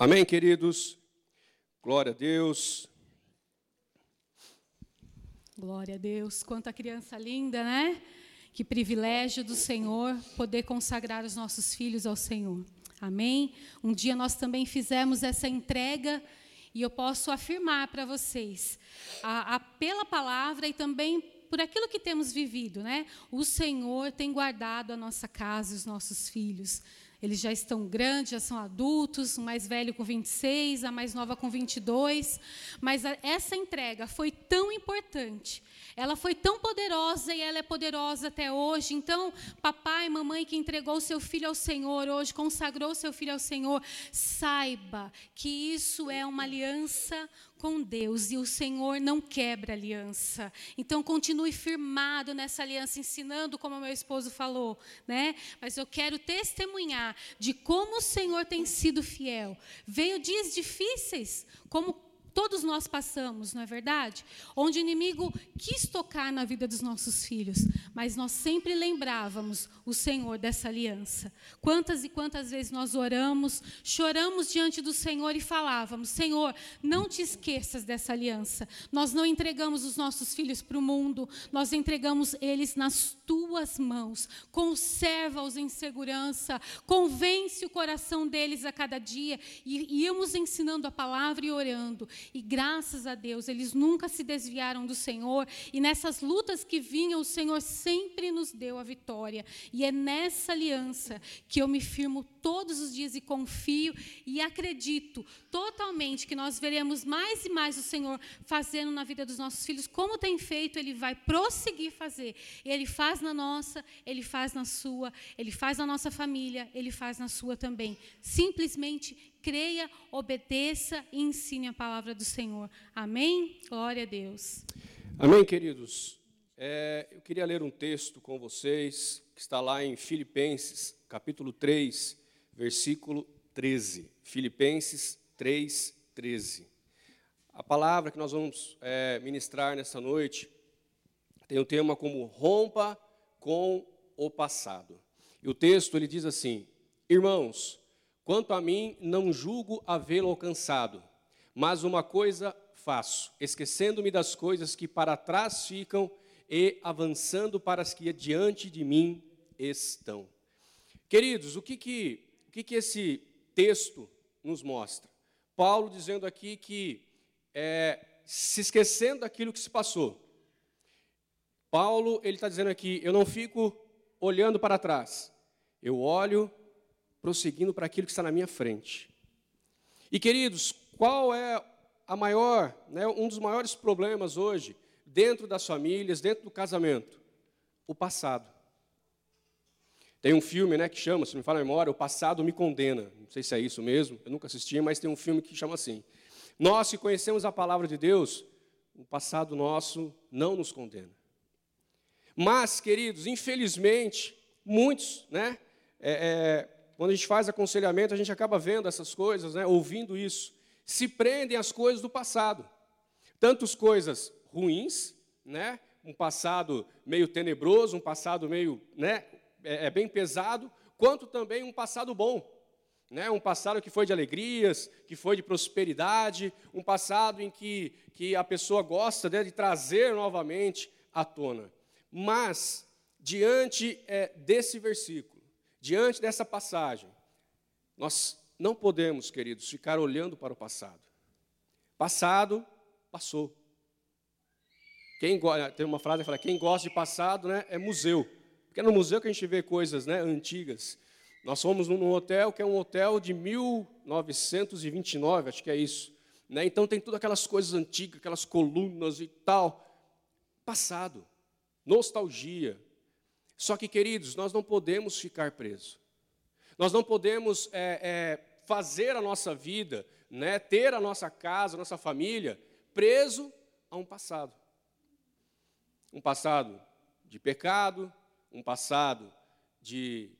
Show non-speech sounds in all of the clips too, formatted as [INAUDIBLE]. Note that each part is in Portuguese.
Amém, queridos? Glória a Deus. Glória a Deus. Quanta criança linda, né? Que privilégio do Senhor poder consagrar os nossos filhos ao Senhor. Amém? Um dia nós também fizemos essa entrega e eu posso afirmar para vocês, a, a, pela palavra e também por aquilo que temos vivido, né? O Senhor tem guardado a nossa casa, os nossos filhos. Eles já estão grandes, já são adultos, o mais velho com 26, a mais nova com 22. Mas essa entrega foi tão importante, ela foi tão poderosa e ela é poderosa até hoje. Então, papai, mamãe que entregou seu filho ao Senhor hoje, consagrou seu filho ao Senhor, saiba que isso é uma aliança com Deus e o Senhor não quebra aliança. Então continue firmado nessa aliança, ensinando como meu esposo falou, né? Mas eu quero testemunhar de como o Senhor tem sido fiel. Veio dias difíceis, como Todos nós passamos, não é verdade? Onde o inimigo quis tocar na vida dos nossos filhos, mas nós sempre lembrávamos o Senhor dessa aliança. Quantas e quantas vezes nós oramos, choramos diante do Senhor e falávamos: Senhor, não te esqueças dessa aliança. Nós não entregamos os nossos filhos para o mundo, nós entregamos eles nas tuas mãos. Conserva-os em segurança, convence o coração deles a cada dia e íamos ensinando a palavra e orando. E graças a Deus, eles nunca se desviaram do Senhor. E nessas lutas que vinham, o Senhor sempre nos deu a vitória. E é nessa aliança que eu me firmo todos os dias e confio e acredito totalmente que nós veremos mais e mais o Senhor fazendo na vida dos nossos filhos, como tem feito, Ele vai prosseguir fazer. Ele faz na nossa, Ele faz na sua, Ele faz na nossa família, Ele faz na sua também. Simplesmente creia, obedeça e ensine a palavra do Senhor. Amém? Glória a Deus. Amém, queridos. É, eu queria ler um texto com vocês, que está lá em Filipenses, capítulo 3, versículo 13. Filipenses 3, 13. A palavra que nós vamos é, ministrar nessa noite tem o um tema como rompa com o passado. E o texto ele diz assim: Irmãos, Quanto a mim, não julgo havê-lo alcançado, mas uma coisa faço, esquecendo-me das coisas que para trás ficam e avançando para as que adiante de mim estão. Queridos, o que que, que, que esse texto nos mostra? Paulo dizendo aqui que, é, se esquecendo daquilo que se passou, Paulo ele está dizendo aqui: eu não fico olhando para trás, eu olho prosseguindo para aquilo que está na minha frente. E queridos, qual é a maior, né, um dos maiores problemas hoje dentro das famílias, dentro do casamento? O passado. Tem um filme né, que chama, se me fala a memória, O Passado Me Condena. Não sei se é isso mesmo, eu nunca assisti, mas tem um filme que chama assim. Nós, se conhecemos a palavra de Deus, o passado nosso não nos condena. Mas, queridos, infelizmente, muitos né, é, é, quando a gente faz aconselhamento, a gente acaba vendo essas coisas, né, ouvindo isso. Se prendem às coisas do passado. Tantas coisas ruins, né, um passado meio tenebroso, um passado meio né, é, é bem pesado, quanto também um passado bom. Né, um passado que foi de alegrias, que foi de prosperidade, um passado em que, que a pessoa gosta né, de trazer novamente à tona. Mas, diante é, desse versículo, Diante dessa passagem, nós não podemos, queridos, ficar olhando para o passado. Passado, passou. Quem tem uma frase que fala: quem gosta de passado, né, é museu. Porque é no museu que a gente vê coisas, né, antigas. Nós fomos num hotel que é um hotel de 1929, acho que é isso. Né? Então tem todas aquelas coisas antigas, aquelas colunas e tal. Passado, nostalgia, só que, queridos, nós não podemos ficar presos. Nós não podemos é, é, fazer a nossa vida, né, ter a nossa casa, a nossa família, preso a um passado. Um passado de pecado, um passado de,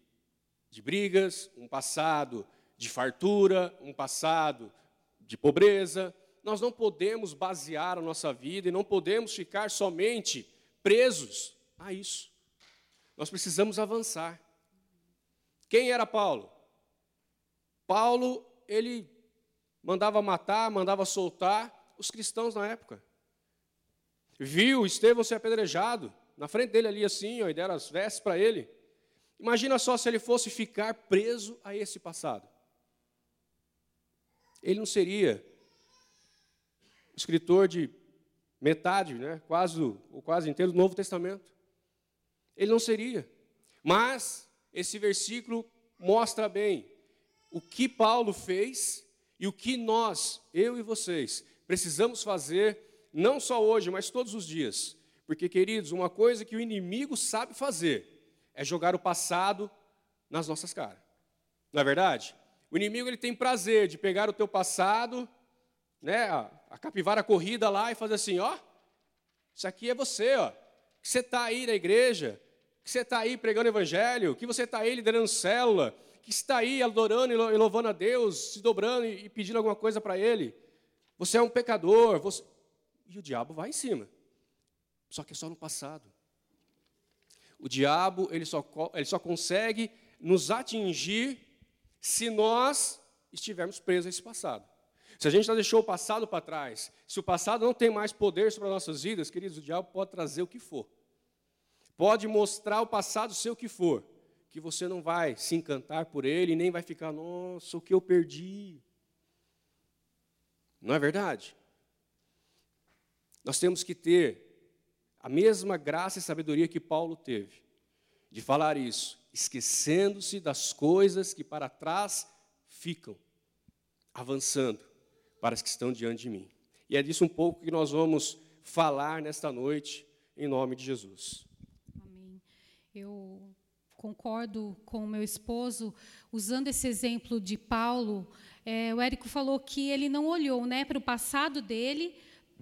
de brigas, um passado de fartura, um passado de pobreza. Nós não podemos basear a nossa vida e não podemos ficar somente presos a isso. Nós precisamos avançar. Quem era Paulo? Paulo, ele mandava matar, mandava soltar os cristãos na época. Viu Estevão ser apedrejado, na frente dele ali assim, e deram as vestes para ele. Imagina só se ele fosse ficar preso a esse passado. Ele não seria escritor de metade, né, quase, ou quase inteiro do Novo Testamento. Ele não seria. Mas esse versículo mostra bem o que Paulo fez e o que nós, eu e vocês, precisamos fazer, não só hoje, mas todos os dias. Porque, queridos, uma coisa que o inimigo sabe fazer é jogar o passado nas nossas caras. Não é verdade? O inimigo ele tem prazer de pegar o teu passado, né, a, capivara corrida lá e fazer assim, ó, isso aqui é você, ó. Que você está aí na igreja, que você está aí pregando evangelho, que você está aí liderando célula, que está aí adorando e louvando a Deus, se dobrando e pedindo alguma coisa para Ele. Você é um pecador. Você... E o diabo vai em cima. Só que é só no passado. O diabo ele só, ele só consegue nos atingir se nós estivermos presos a esse passado. Se a gente já deixou o passado para trás, se o passado não tem mais poder sobre as nossas vidas, queridos, o diabo pode trazer o que for pode mostrar o passado seu que for, que você não vai se encantar por ele, nem vai ficar, nossa, o que eu perdi. Não é verdade? Nós temos que ter a mesma graça e sabedoria que Paulo teve, de falar isso, esquecendo-se das coisas que para trás ficam, avançando para as que estão diante de mim. E é disso um pouco que nós vamos falar nesta noite, em nome de Jesus. Eu concordo com o meu esposo, usando esse exemplo de Paulo, é, o Érico falou que ele não olhou né, para o passado dele,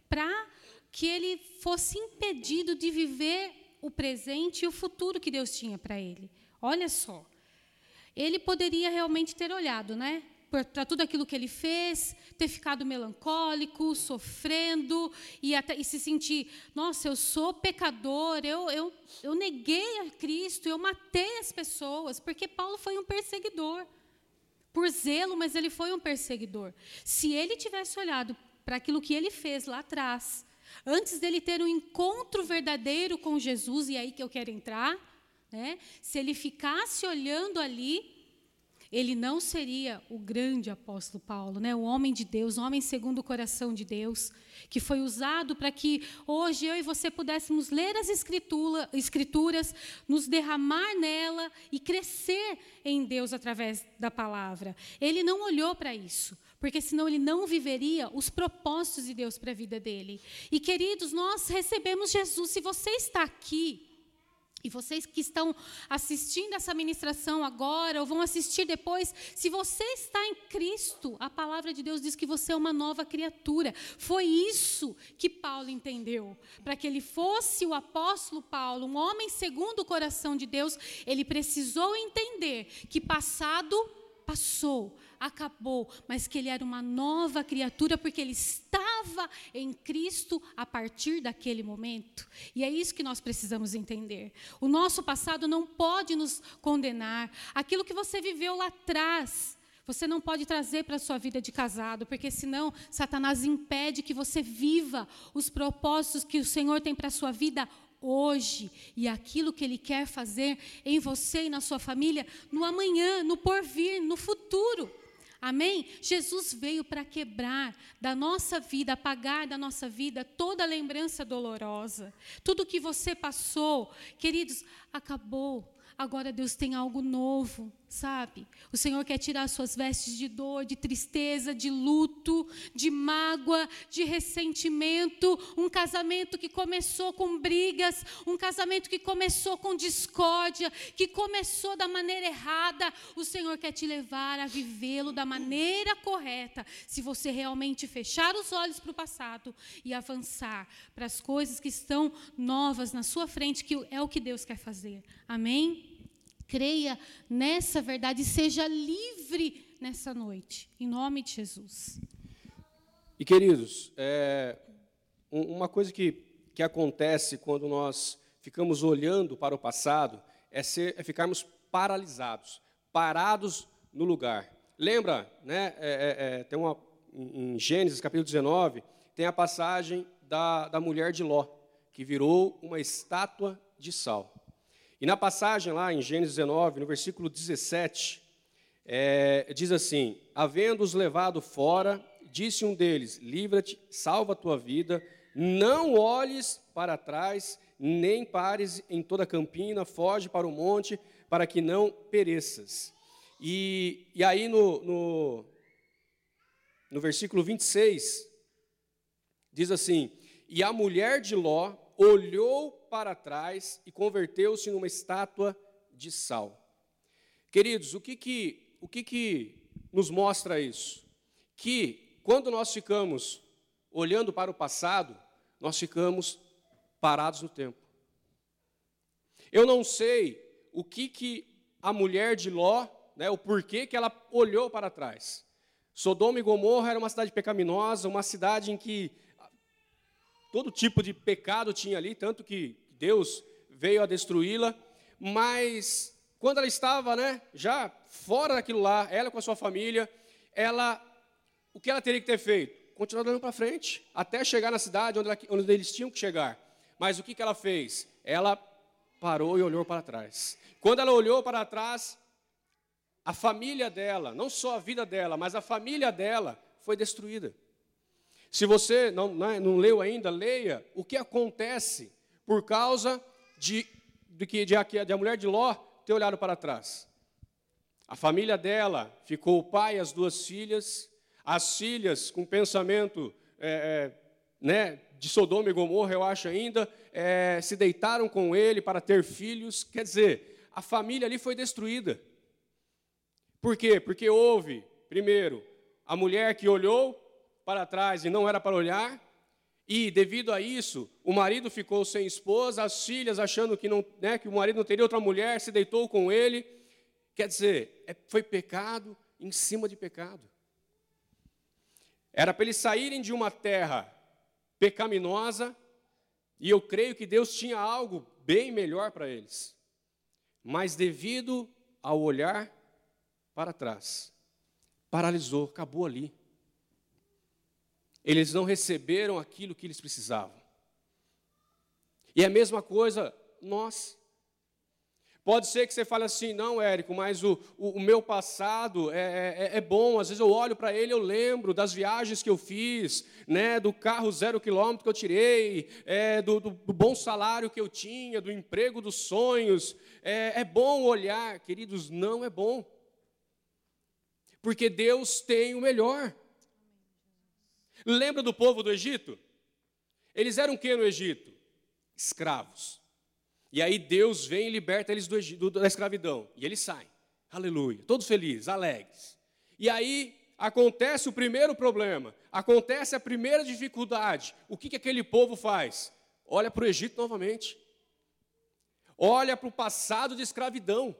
para que ele fosse impedido de viver o presente e o futuro que Deus tinha para ele. Olha só. Ele poderia realmente ter olhado, né? para tudo aquilo que ele fez, ter ficado melancólico, sofrendo e, até, e se sentir, nossa, eu sou pecador, eu, eu, eu neguei a Cristo, eu matei as pessoas, porque Paulo foi um perseguidor. Por zelo, mas ele foi um perseguidor. Se ele tivesse olhado para aquilo que ele fez lá atrás, antes dele ter um encontro verdadeiro com Jesus, e é aí que eu quero entrar, né? se ele ficasse olhando ali, ele não seria o grande apóstolo Paulo, né? o homem de Deus, o homem segundo o coração de Deus, que foi usado para que hoje eu e você pudéssemos ler as escritura, escrituras, nos derramar nela e crescer em Deus através da palavra. Ele não olhou para isso, porque senão ele não viveria os propósitos de Deus para a vida dele. E queridos, nós recebemos Jesus. Se você está aqui, e vocês que estão assistindo essa ministração agora, ou vão assistir depois, se você está em Cristo, a palavra de Deus diz que você é uma nova criatura. Foi isso que Paulo entendeu. Para que ele fosse o apóstolo Paulo, um homem segundo o coração de Deus, ele precisou entender que passado passou, acabou, mas que ele era uma nova criatura porque ele estava em Cristo a partir daquele momento. E é isso que nós precisamos entender. O nosso passado não pode nos condenar. Aquilo que você viveu lá atrás, você não pode trazer para a sua vida de casado, porque senão Satanás impede que você viva os propósitos que o Senhor tem para a sua vida hoje e aquilo que Ele quer fazer em você e na sua família no amanhã, no porvir, no futuro. Amém? Jesus veio para quebrar da nossa vida, apagar da nossa vida toda lembrança dolorosa. Tudo que você passou, queridos, acabou. Agora Deus tem algo novo sabe? O Senhor quer tirar suas vestes de dor, de tristeza, de luto, de mágoa, de ressentimento. Um casamento que começou com brigas, um casamento que começou com discórdia, que começou da maneira errada. O Senhor quer te levar a vivê-lo da maneira correta, se você realmente fechar os olhos para o passado e avançar para as coisas que estão novas na sua frente, que é o que Deus quer fazer. Amém? Creia nessa verdade e seja livre nessa noite, em nome de Jesus. E queridos, é, uma coisa que, que acontece quando nós ficamos olhando para o passado é, ser, é ficarmos paralisados, parados no lugar. Lembra, né? É, é, é tem uma, em Gênesis capítulo 19, tem a passagem da, da mulher de Ló, que virou uma estátua de sal. E na passagem lá em Gênesis 19, no versículo 17, é, diz assim: Havendo-os levado fora, disse um deles: Livra-te, salva a tua vida, não olhes para trás, nem pares em toda a campina, foge para o monte, para que não pereças. E, e aí no, no, no versículo 26, diz assim: E a mulher de Ló olhou para trás e converteu-se numa estátua de sal. Queridos, o que que, o que que nos mostra isso? Que quando nós ficamos olhando para o passado, nós ficamos parados no tempo. Eu não sei o que que a mulher de Ló, né, o porquê que ela olhou para trás. Sodoma e Gomorra era uma cidade pecaminosa, uma cidade em que todo tipo de pecado tinha ali, tanto que Deus veio a destruí-la, mas quando ela estava, né, já fora daquilo lá, ela com a sua família, ela, o que ela teria que ter feito? Continuar andando para frente, até chegar na cidade onde, ela, onde, eles tinham que chegar. Mas o que, que ela fez? Ela parou e olhou para trás. Quando ela olhou para trás, a família dela, não só a vida dela, mas a família dela foi destruída. Se você não, não, é, não leu ainda, leia o que acontece por causa de, de, que, de, de a mulher de Ló ter olhado para trás. A família dela ficou o pai e as duas filhas, as filhas com pensamento é, é, né, de Sodoma e Gomorra, eu acho ainda, é, se deitaram com ele para ter filhos. Quer dizer, a família ali foi destruída. Por quê? Porque houve, primeiro, a mulher que olhou para trás e não era para olhar, e devido a isso, o marido ficou sem esposa, as filhas achando que, não, né, que o marido não teria outra mulher, se deitou com ele. Quer dizer, é, foi pecado em cima de pecado. Era para eles saírem de uma terra pecaminosa, e eu creio que Deus tinha algo bem melhor para eles. Mas devido ao olhar para trás. Paralisou, acabou ali. Eles não receberam aquilo que eles precisavam. E é a mesma coisa nós. Pode ser que você fale assim, não, Érico, mas o, o, o meu passado é, é, é, bom. Às vezes eu olho para ele, eu lembro das viagens que eu fiz, né, do carro zero quilômetro que eu tirei, é, do, do, do, bom salário que eu tinha, do emprego dos sonhos. É, é bom olhar, queridos, não é bom porque Deus tem o melhor. Lembra do povo do Egito? Eles eram o que no Egito? Escravos. E aí Deus vem e liberta eles do Egito, da escravidão. E eles saem. Aleluia. Todos felizes, alegres. E aí acontece o primeiro problema. Acontece a primeira dificuldade. O que, que aquele povo faz? Olha para o Egito novamente. Olha para o passado de escravidão.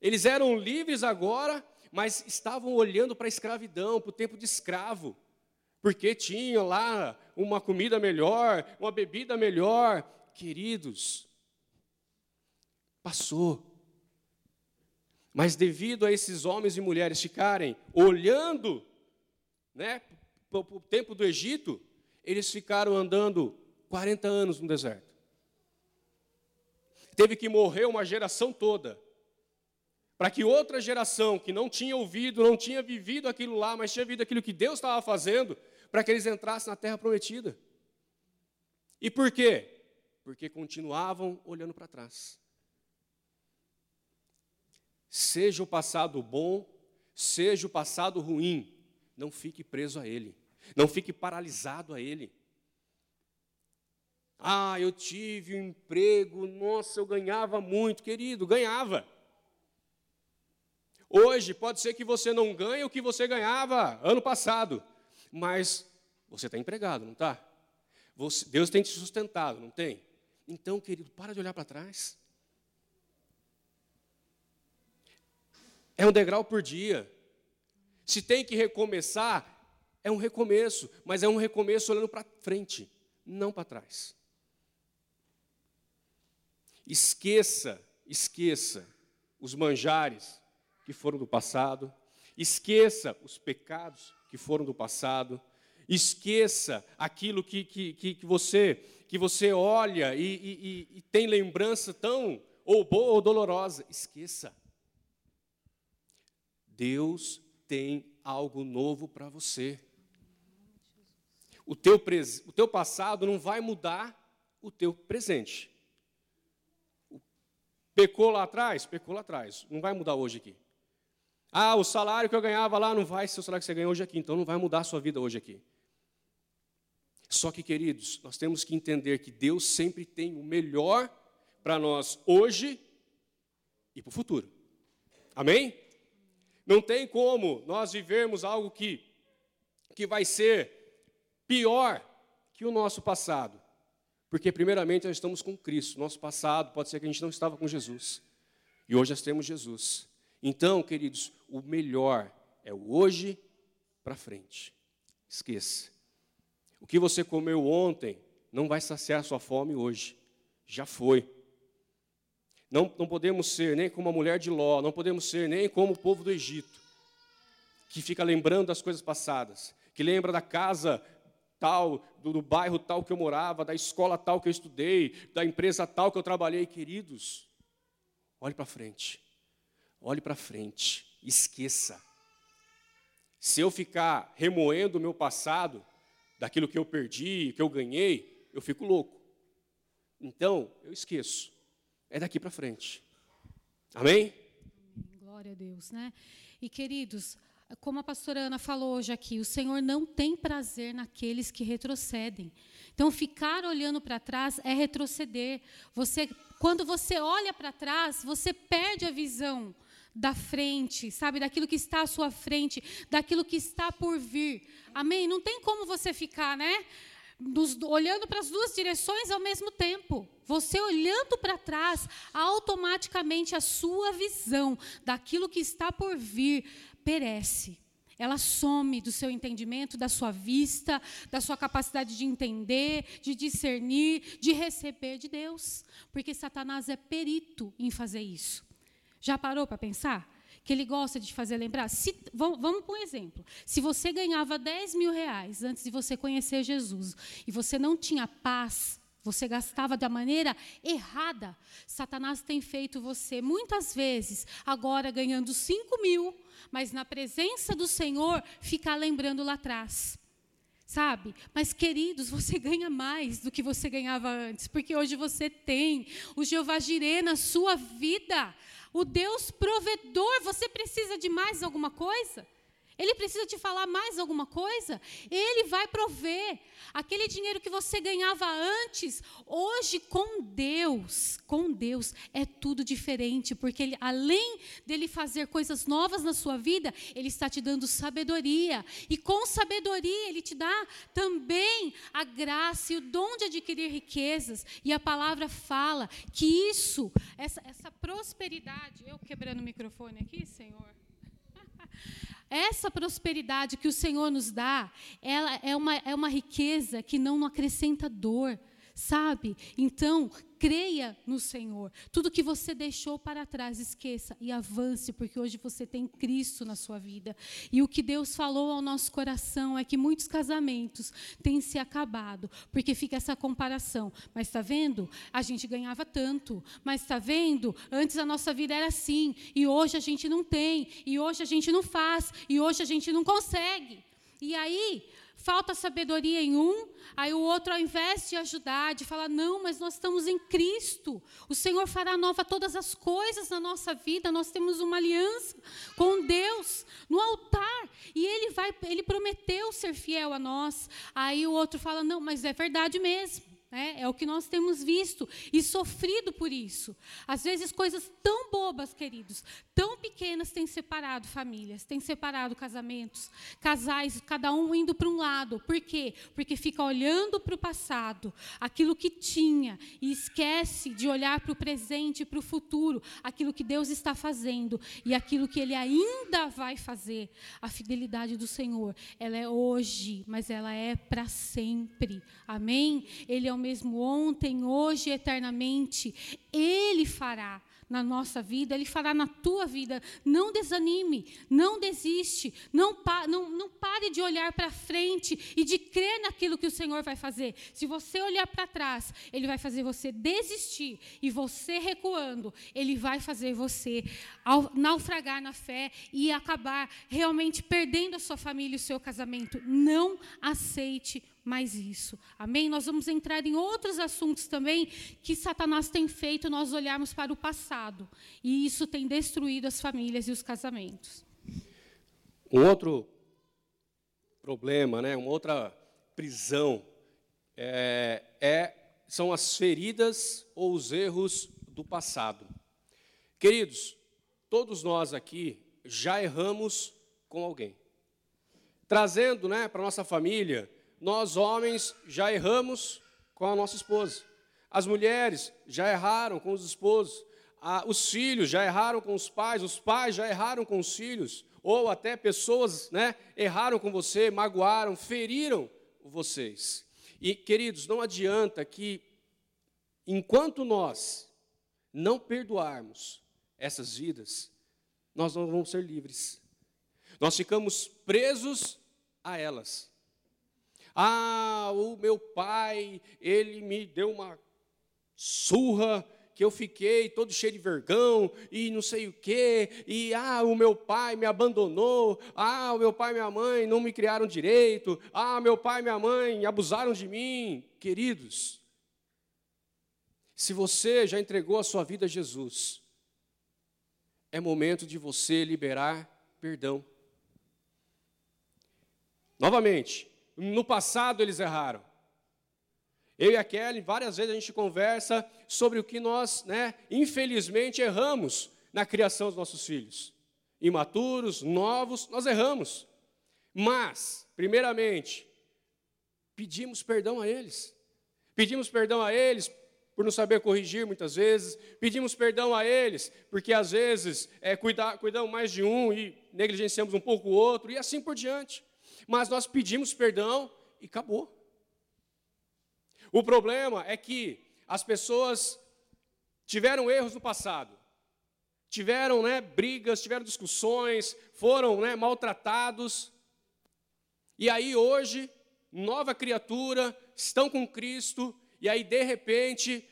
Eles eram livres agora, mas estavam olhando para a escravidão, para o tempo de escravo, porque tinham lá uma comida melhor, uma bebida melhor. Queridos, passou. Mas devido a esses homens e mulheres ficarem olhando né, para o tempo do Egito, eles ficaram andando 40 anos no deserto. Teve que morrer uma geração toda para que outra geração que não tinha ouvido, não tinha vivido aquilo lá, mas tinha vivido aquilo que Deus estava fazendo, para que eles entrassem na terra prometida. E por quê? Porque continuavam olhando para trás. Seja o passado bom, seja o passado ruim, não fique preso a ele, não fique paralisado a ele. Ah, eu tive um emprego, nossa, eu ganhava muito, querido, ganhava. Hoje pode ser que você não ganhe o que você ganhava ano passado, mas você está empregado, não está? Deus tem te sustentado, não tem? Então, querido, para de olhar para trás. É um degrau por dia. Se tem que recomeçar, é um recomeço, mas é um recomeço olhando para frente, não para trás. Esqueça, esqueça os manjares, que foram do passado, esqueça os pecados que foram do passado. Esqueça aquilo que, que, que, que você, que você olha e, e, e tem lembrança tão ou boa ou dolorosa. Esqueça. Deus tem algo novo para você. O teu, o teu passado não vai mudar o teu presente. Pecou lá atrás? Pecou lá atrás. Não vai mudar hoje aqui. Ah, o salário que eu ganhava lá não vai ser o salário que você ganha hoje aqui, então não vai mudar a sua vida hoje aqui. Só que, queridos, nós temos que entender que Deus sempre tem o melhor para nós hoje e para o futuro. Amém? Não tem como nós vivermos algo que, que vai ser pior que o nosso passado. Porque, primeiramente, nós estamos com Cristo. Nosso passado pode ser que a gente não estava com Jesus. E hoje nós temos Jesus. Então, queridos, o melhor é o hoje para frente. Esqueça. O que você comeu ontem não vai saciar sua fome hoje. Já foi. Não, não podemos ser nem como a mulher de Ló, não podemos ser nem como o povo do Egito, que fica lembrando das coisas passadas, que lembra da casa tal, do, do bairro tal que eu morava, da escola tal que eu estudei, da empresa tal que eu trabalhei. Queridos, olhe para frente. Olhe para frente, esqueça. Se eu ficar remoendo o meu passado, daquilo que eu perdi, que eu ganhei, eu fico louco. Então, eu esqueço. É daqui para frente. Amém? Glória a Deus, né? E queridos, como a pastora Ana falou hoje aqui, o Senhor não tem prazer naqueles que retrocedem. Então, ficar olhando para trás é retroceder. Você, quando você olha para trás, você perde a visão da frente, sabe, daquilo que está à sua frente, daquilo que está por vir. Amém? Não tem como você ficar, né? Dos, olhando para as duas direções ao mesmo tempo. Você olhando para trás, automaticamente a sua visão daquilo que está por vir perece. Ela some do seu entendimento, da sua vista, da sua capacidade de entender, de discernir, de receber de Deus. Porque Satanás é perito em fazer isso. Já parou para pensar? Que ele gosta de fazer lembrar? Se, vamos, vamos por um exemplo. Se você ganhava 10 mil reais antes de você conhecer Jesus e você não tinha paz, você gastava da maneira errada, Satanás tem feito você muitas vezes, agora ganhando 5 mil, mas na presença do Senhor, ficar lembrando lá atrás sabe? Mas, queridos, você [LAUGHS] ganha mais do que você ganhava antes, porque hoje você tem o Jeová Jireh na sua vida. O Deus provedor, você precisa de mais alguma coisa? Ele precisa te falar mais alguma coisa? Ele vai prover. Aquele dinheiro que você ganhava antes, hoje com Deus, com Deus é tudo diferente, porque ele, além dele fazer coisas novas na sua vida, ele está te dando sabedoria. E com sabedoria ele te dá também a graça e o dom de adquirir riquezas. E a palavra fala que isso, essa, essa prosperidade, eu quebrando o microfone aqui, Senhor. [LAUGHS] Essa prosperidade que o Senhor nos dá, ela é uma, é uma riqueza que não acrescenta dor, sabe? Então, creia no Senhor. Tudo que você deixou para trás, esqueça e avance, porque hoje você tem Cristo na sua vida. E o que Deus falou ao nosso coração é que muitos casamentos têm se acabado, porque fica essa comparação. Mas está vendo? A gente ganhava tanto. Mas está vendo? Antes a nossa vida era assim, e hoje a gente não tem, e hoje a gente não faz, e hoje a gente não consegue. E aí, falta sabedoria em um, aí o outro, ao invés de ajudar, de falar, não, mas nós estamos em Cristo, o Senhor fará nova todas as coisas na nossa vida, nós temos uma aliança com Deus no altar, e Ele vai, Ele prometeu ser fiel a nós. Aí o outro fala, não, mas é verdade mesmo. É, é, o que nós temos visto e sofrido por isso. Às vezes, coisas tão bobas, queridos, tão pequenas, têm separado famílias, têm separado casamentos, casais, cada um indo para um lado. Por quê? Porque fica olhando para o passado, aquilo que tinha, e esquece de olhar para o presente e para o futuro, aquilo que Deus está fazendo e aquilo que Ele ainda vai fazer. A fidelidade do Senhor, ela é hoje, mas ela é para sempre. Amém? Ele é o mesmo ontem, hoje e eternamente. Ele fará na nossa vida, Ele fará na tua vida. Não desanime, não desiste, não, pa, não, não pare de olhar para frente e de crer naquilo que o Senhor vai fazer. Se você olhar para trás, Ele vai fazer você desistir, e você recuando, Ele vai fazer você naufragar na fé e acabar realmente perdendo a sua família e o seu casamento. Não aceite mais isso. Amém? Nós vamos entrar em outros assuntos também que Satanás tem feito nós olharmos para o passado. E isso tem destruído as famílias e os casamentos. Um outro problema, né, uma outra prisão é, é, são as feridas ou os erros do passado. Queridos, todos nós aqui já erramos com alguém. Trazendo né, para a nossa família nós homens já erramos com a nossa esposa. As mulheres já erraram com os esposos. os filhos já erraram com os pais. Os pais já erraram com os filhos. Ou até pessoas né, erraram com você, magoaram, feriram vocês. E, queridos, não adianta que, enquanto nós não perdoarmos essas vidas, nós não vamos ser livres. Nós ficamos presos a elas. Ah, o meu pai, ele me deu uma surra que eu fiquei todo cheio de vergão e não sei o quê, e ah, o meu pai me abandonou, ah, o meu pai e minha mãe não me criaram direito, ah, meu pai e minha mãe abusaram de mim. Queridos, se você já entregou a sua vida a Jesus, é momento de você liberar perdão. Novamente, no passado eles erraram. Eu e a Kelly, várias vezes a gente conversa sobre o que nós, né, infelizmente, erramos na criação dos nossos filhos. Imaturos, novos, nós erramos. Mas, primeiramente, pedimos perdão a eles. Pedimos perdão a eles por não saber corrigir muitas vezes. Pedimos perdão a eles porque às vezes é, cuidamos mais de um e negligenciamos um pouco o outro e assim por diante mas nós pedimos perdão e acabou. O problema é que as pessoas tiveram erros no passado, tiveram né, brigas, tiveram discussões, foram né, maltratados, e aí hoje, nova criatura, estão com Cristo, e aí de repente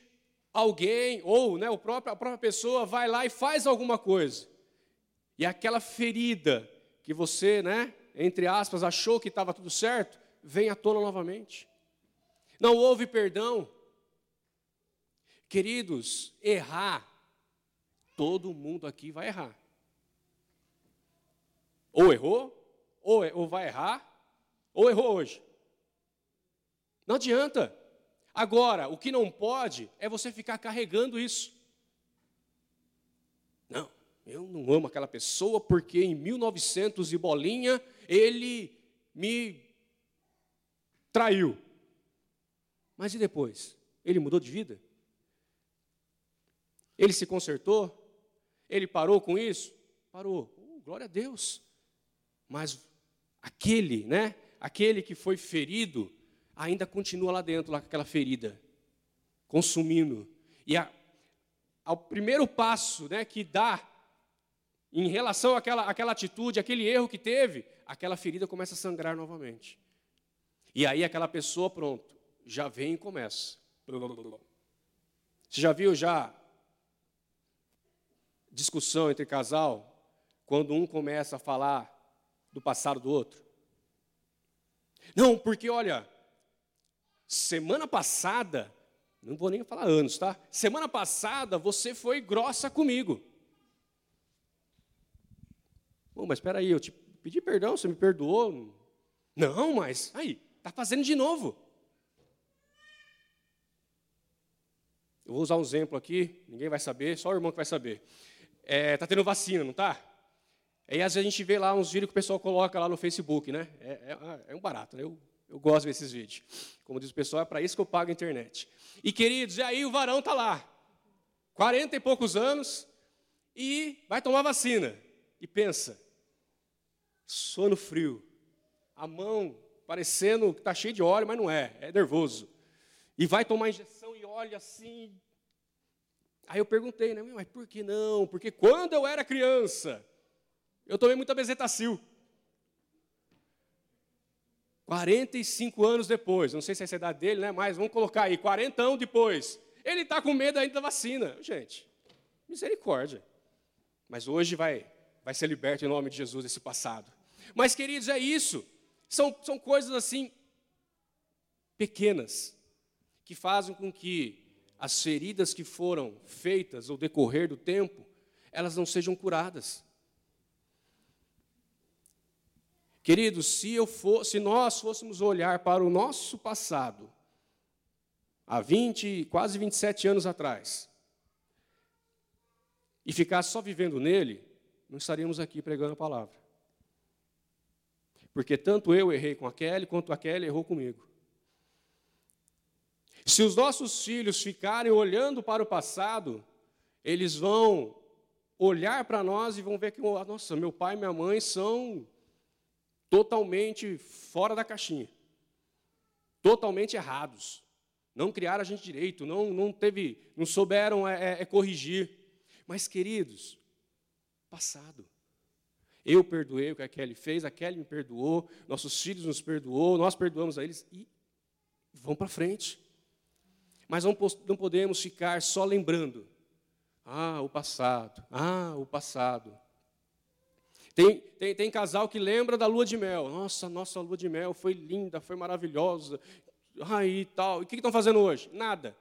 alguém, ou né, o próprio, a própria pessoa vai lá e faz alguma coisa, e aquela ferida que você né, entre aspas, achou que estava tudo certo, vem à tona novamente. Não houve perdão. Queridos, errar, todo mundo aqui vai errar. Ou errou, ou, é, ou vai errar, ou errou hoje. Não adianta. Agora, o que não pode é você ficar carregando isso. Não, eu não amo aquela pessoa porque em 1900 e bolinha ele me traiu. Mas e depois? Ele mudou de vida? Ele se consertou? Ele parou com isso? Parou. Oh, glória a Deus. Mas aquele, né? Aquele que foi ferido, ainda continua lá dentro, lá com aquela ferida, consumindo. E a, ao primeiro passo né, que dá em relação àquela, àquela atitude, aquele erro que teve, aquela ferida começa a sangrar novamente. E aí aquela pessoa, pronto, já vem e começa. Você já viu já discussão entre casal quando um começa a falar do passado do outro? Não, porque olha, semana passada, não vou nem falar anos, tá? Semana passada você foi grossa comigo. Oh, mas espera aí, eu te pedi perdão, você me perdoou. Não, mas aí, está fazendo de novo. Eu vou usar um exemplo aqui, ninguém vai saber, só o irmão que vai saber. É, tá tendo vacina, não está? Aí às vezes a gente vê lá uns vídeos que o pessoal coloca lá no Facebook, né? É, é, é um barato, né? Eu, eu gosto desses vídeos. Como diz o pessoal, é para isso que eu pago a internet. E queridos, e aí o varão está lá, 40 e poucos anos, e vai tomar vacina. E pensa, sono frio, a mão parecendo que está cheio de óleo, mas não é, é nervoso. e vai tomar injeção e olha assim. Aí eu perguntei, né, mas por que não? Porque quando eu era criança, eu tomei muita bezetacil. 45 anos depois, não sei se é a idade dele, né, mas vamos colocar aí, 40 anos depois, ele está com medo ainda da vacina. Gente, misericórdia. Mas hoje vai, vai ser liberto em nome de Jesus esse passado. Mas, queridos, é isso. São, são coisas assim, pequenas, que fazem com que as feridas que foram feitas ao decorrer do tempo, elas não sejam curadas. Queridos, se, eu for, se nós fôssemos olhar para o nosso passado, há 20, quase 27 anos atrás, e ficar só vivendo nele, não estaríamos aqui pregando a palavra. Porque tanto eu errei com a Kelly, quanto a Kelly errou comigo. Se os nossos filhos ficarem olhando para o passado, eles vão olhar para nós e vão ver que, nossa, meu pai e minha mãe são totalmente fora da caixinha, totalmente errados. Não criaram a gente direito, não, não teve, não souberam é, é, é corrigir. Mas, queridos, passado. Eu perdoei o que a Kelly fez, a Kelly me perdoou, nossos filhos nos perdoou, nós perdoamos a eles e vão para frente. Mas não, podemos ficar só lembrando. Ah, o passado, ah, o passado. Tem, tem, tem casal que lembra da lua de mel. Nossa, nossa lua de mel foi linda, foi maravilhosa. Aí tal. E o que estão fazendo hoje? Nada.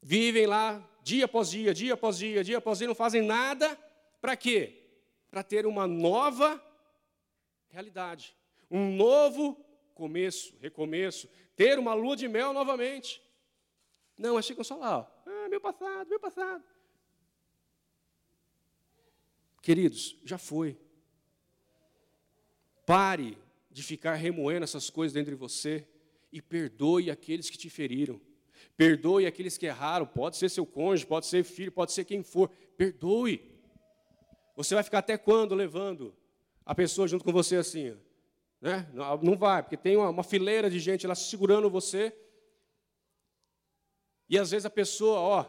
Vivem lá dia após dia, dia após dia, dia após dia, não fazem nada. Para quê? Para ter uma nova realidade. Um novo começo, recomeço. Ter uma lua de mel novamente. Não, mas ficam só lá. Ó. Ah, meu passado, meu passado. Queridos, já foi. Pare de ficar remoendo essas coisas dentro de você e perdoe aqueles que te feriram. Perdoe aqueles que erraram, pode ser seu cônjuge, pode ser filho, pode ser quem for. Perdoe. Você vai ficar até quando levando a pessoa junto com você assim? Né? Não vai, porque tem uma, fileira de gente lá segurando você. E às vezes a pessoa, ó,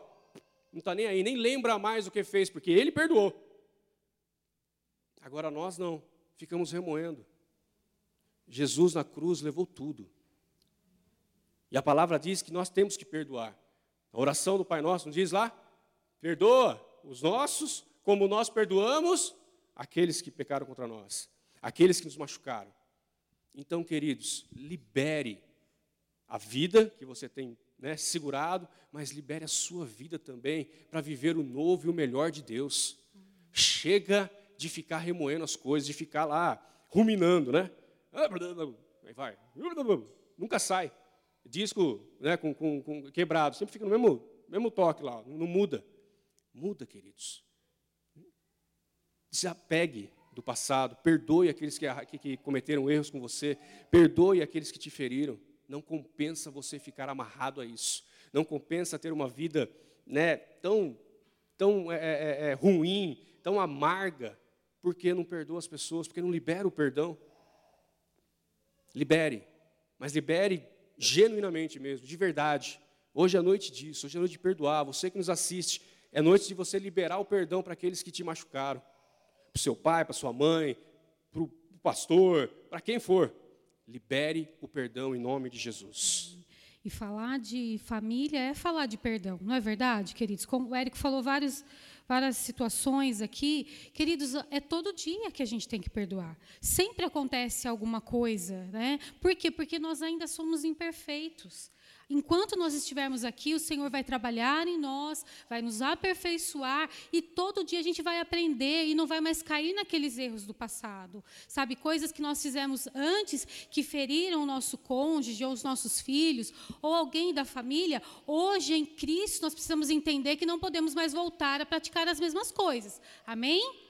não está nem aí, nem lembra mais o que fez, porque ele perdoou. Agora nós não, ficamos remoendo. Jesus na cruz levou tudo. E a palavra diz que nós temos que perdoar. A oração do Pai Nosso diz lá? Perdoa os nossos, como nós perdoamos aqueles que pecaram contra nós, aqueles que nos machucaram. Então, queridos, libere a vida que você tem né, segurado, mas libere a sua vida também para viver o novo e o melhor de Deus. Chega de ficar remoendo as coisas, de ficar lá ruminando, né? Aí vai, nunca sai. Disco né, com, com, com quebrado, sempre fica no mesmo, mesmo toque lá, não muda. Muda, queridos. Desapegue do passado, perdoe aqueles que, que, que cometeram erros com você, perdoe aqueles que te feriram. Não compensa você ficar amarrado a isso. Não compensa ter uma vida né, tão, tão é, é, é, ruim, tão amarga, porque não perdoa as pessoas, porque não libera o perdão. Libere, mas libere genuinamente mesmo, de verdade. Hoje é noite disso, hoje é noite de perdoar. Você que nos assiste, é noite de você liberar o perdão para aqueles que te machucaram. Para o seu pai, para sua mãe, para o pastor, para quem for. Libere o perdão em nome de Jesus. E falar de família é falar de perdão, não é verdade, queridos? Como o Érico falou vários várias situações aqui. Queridos, é todo dia que a gente tem que perdoar. Sempre acontece alguma coisa, né? Por quê? Porque nós ainda somos imperfeitos. Enquanto nós estivermos aqui, o Senhor vai trabalhar em nós, vai nos aperfeiçoar e todo dia a gente vai aprender e não vai mais cair naqueles erros do passado. Sabe, coisas que nós fizemos antes que feriram o nosso cônjuge ou os nossos filhos ou alguém da família, hoje em Cristo nós precisamos entender que não podemos mais voltar a praticar as mesmas coisas. Amém?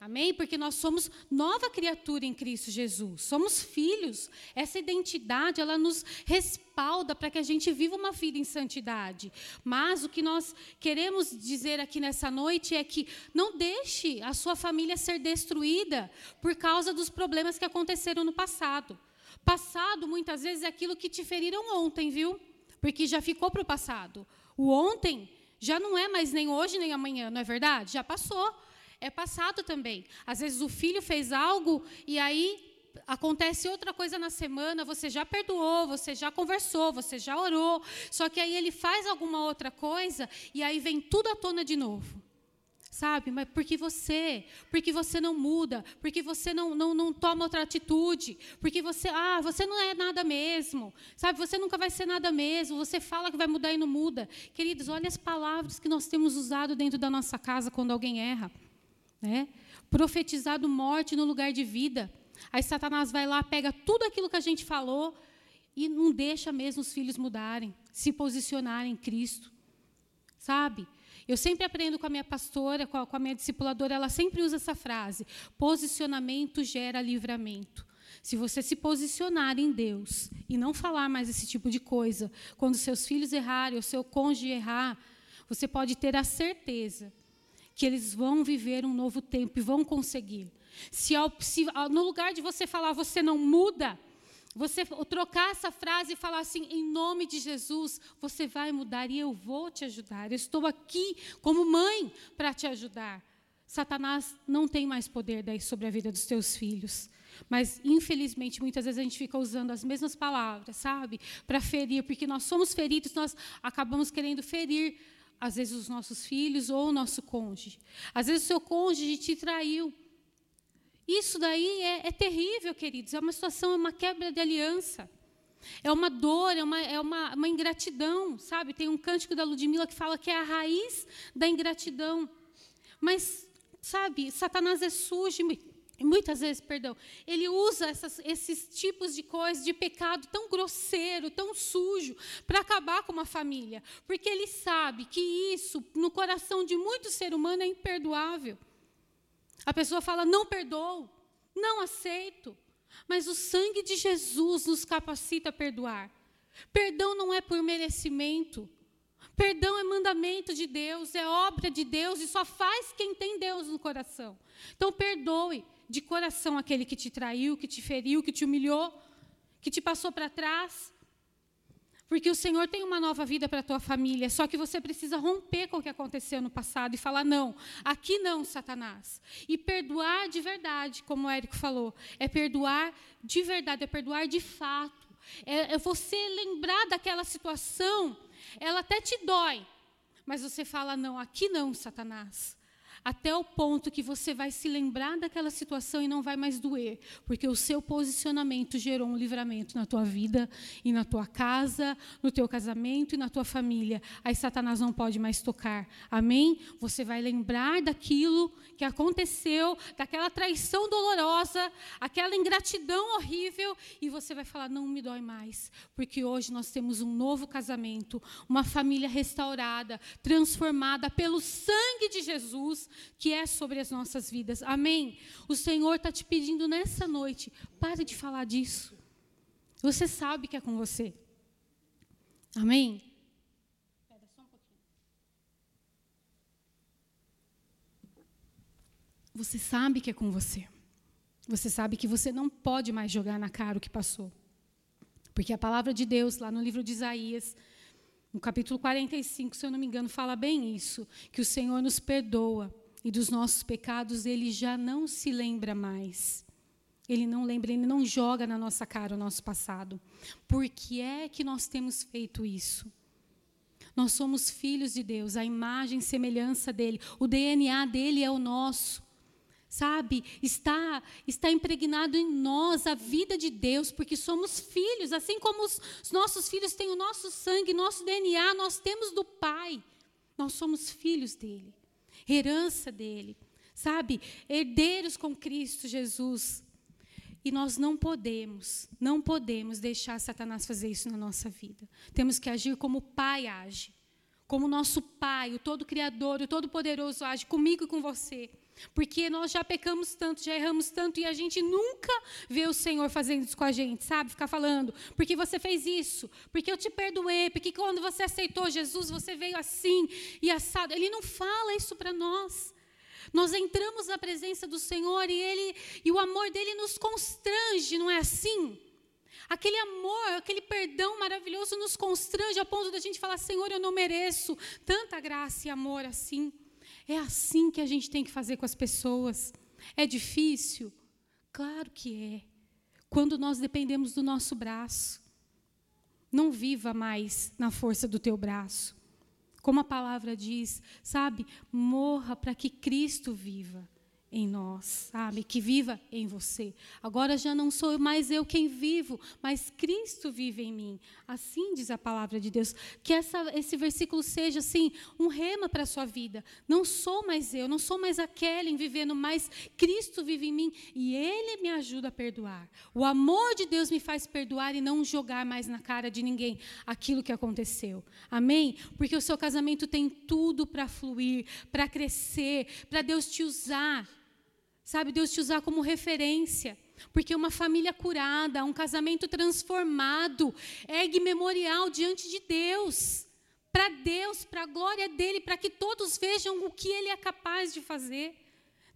Amém? Porque nós somos nova criatura em Cristo Jesus. Somos filhos. Essa identidade, ela nos respalda para que a gente viva uma vida em santidade. Mas o que nós queremos dizer aqui nessa noite é que não deixe a sua família ser destruída por causa dos problemas que aconteceram no passado. Passado, muitas vezes, é aquilo que te feriram ontem, viu? Porque já ficou para o passado. O ontem já não é mais nem hoje nem amanhã, não é verdade? Já passou. É passado também. Às vezes o filho fez algo e aí acontece outra coisa na semana, você já perdoou, você já conversou, você já orou, só que aí ele faz alguma outra coisa e aí vem tudo à tona de novo. Sabe? Mas porque você, porque você não muda, porque você não, não, não toma outra atitude, porque você, ah, você não é nada mesmo, sabe? Você nunca vai ser nada mesmo, você fala que vai mudar e não muda. Queridos, olha as palavras que nós temos usado dentro da nossa casa quando alguém erra. Né? Profetizado morte no lugar de vida. Aí Satanás vai lá, pega tudo aquilo que a gente falou e não deixa mesmo os filhos mudarem, se posicionarem em Cristo. Sabe? Eu sempre aprendo com a minha pastora, com a, com a minha discipuladora, ela sempre usa essa frase: posicionamento gera livramento. Se você se posicionar em Deus e não falar mais esse tipo de coisa, quando seus filhos errarem ou seu cônjuge errar, você pode ter a certeza que eles vão viver um novo tempo e vão conseguir. Se, ao, se no lugar de você falar você não muda, você trocar essa frase e falar assim, em nome de Jesus, você vai mudar e eu vou te ajudar. Eu estou aqui como mãe para te ajudar. Satanás não tem mais poder daí sobre a vida dos teus filhos. Mas, infelizmente, muitas vezes a gente fica usando as mesmas palavras, sabe? Para ferir, porque nós somos feridos, nós acabamos querendo ferir, às vezes, os nossos filhos ou o nosso cônjuge. Às vezes, o seu cônjuge te traiu. Isso daí é, é terrível, queridos. É uma situação, é uma quebra de aliança. É uma dor, é uma, é uma, uma ingratidão, sabe? Tem um cântico da Ludmilla que fala que é a raiz da ingratidão. Mas, sabe, Satanás é sujo, muitas vezes, perdão, ele usa essas, esses tipos de coisas, de pecado tão grosseiro, tão sujo, para acabar com uma família. Porque ele sabe que isso, no coração de muito ser humano, é imperdoável. A pessoa fala: não perdoo, não aceito. Mas o sangue de Jesus nos capacita a perdoar. Perdão não é por merecimento. Perdão é mandamento de Deus, é obra de Deus e só faz quem tem Deus no coração. Então, perdoe de coração aquele que te traiu, que te feriu, que te humilhou, que te passou para trás. Porque o Senhor tem uma nova vida para a tua família, só que você precisa romper com o que aconteceu no passado e falar: não, aqui não, Satanás. E perdoar de verdade, como o Érico falou, é perdoar de verdade, é perdoar de fato. É, é você lembrar daquela situação, ela até te dói, mas você fala: não, aqui não, Satanás até o ponto que você vai se lembrar daquela situação e não vai mais doer, porque o seu posicionamento gerou um livramento na tua vida e na tua casa, no teu casamento e na tua família. Aí Satanás não pode mais tocar. Amém? Você vai lembrar daquilo que aconteceu, daquela traição dolorosa, aquela ingratidão horrível e você vai falar: "Não me dói mais", porque hoje nós temos um novo casamento, uma família restaurada, transformada pelo sangue de Jesus que é sobre as nossas vidas. Amém? O Senhor está te pedindo nessa noite, pare de falar disso. Você sabe que é com você. Amém? Você sabe que é com você. Você sabe que você não pode mais jogar na cara o que passou. Porque a palavra de Deus, lá no livro de Isaías, no capítulo 45, se eu não me engano, fala bem isso: que o Senhor nos perdoa e dos nossos pecados ele já não se lembra mais. Ele não lembra, ele não joga na nossa cara o nosso passado. Por que é que nós temos feito isso? Nós somos filhos de Deus, a imagem e semelhança dele, o DNA dele é o nosso. Sabe? Está está impregnado em nós a vida de Deus, porque somos filhos, assim como os, os nossos filhos têm o nosso sangue, nosso DNA, nós temos do Pai. Nós somos filhos dele herança dele, sabe? Herdeiros com Cristo Jesus. E nós não podemos, não podemos deixar Satanás fazer isso na nossa vida. Temos que agir como o Pai age. Como o nosso Pai, o Todo-Criador, o Todo-Poderoso age comigo e com você. Porque nós já pecamos tanto, já erramos tanto e a gente nunca vê o Senhor fazendo isso com a gente, sabe? Ficar falando, porque você fez isso, porque eu te perdoei, porque quando você aceitou Jesus, você veio assim e assado. Ele não fala isso para nós. Nós entramos na presença do Senhor e ele e o amor dele nos constrange, não é assim? Aquele amor, aquele perdão maravilhoso nos constrange a ponto da gente falar: Senhor, eu não mereço tanta graça e amor assim. É assim que a gente tem que fazer com as pessoas. É difícil? Claro que é. Quando nós dependemos do nosso braço. Não viva mais na força do teu braço. Como a palavra diz, sabe? Morra para que Cristo viva em nós, sabe? Que viva em você. Agora já não sou mais eu quem vivo, mas Cristo vive em mim. Assim diz a palavra de Deus. Que essa, esse versículo seja assim um rema para a sua vida. Não sou mais eu, não sou mais aquele vivendo, mas Cristo vive em mim e Ele me ajuda a perdoar. O amor de Deus me faz perdoar e não jogar mais na cara de ninguém aquilo que aconteceu. Amém? Porque o seu casamento tem tudo para fluir, para crescer, para Deus te usar Sabe, Deus te usar como referência. Porque uma família curada, um casamento transformado, ergue memorial diante de Deus. Para Deus, para a glória dele, para que todos vejam o que ele é capaz de fazer.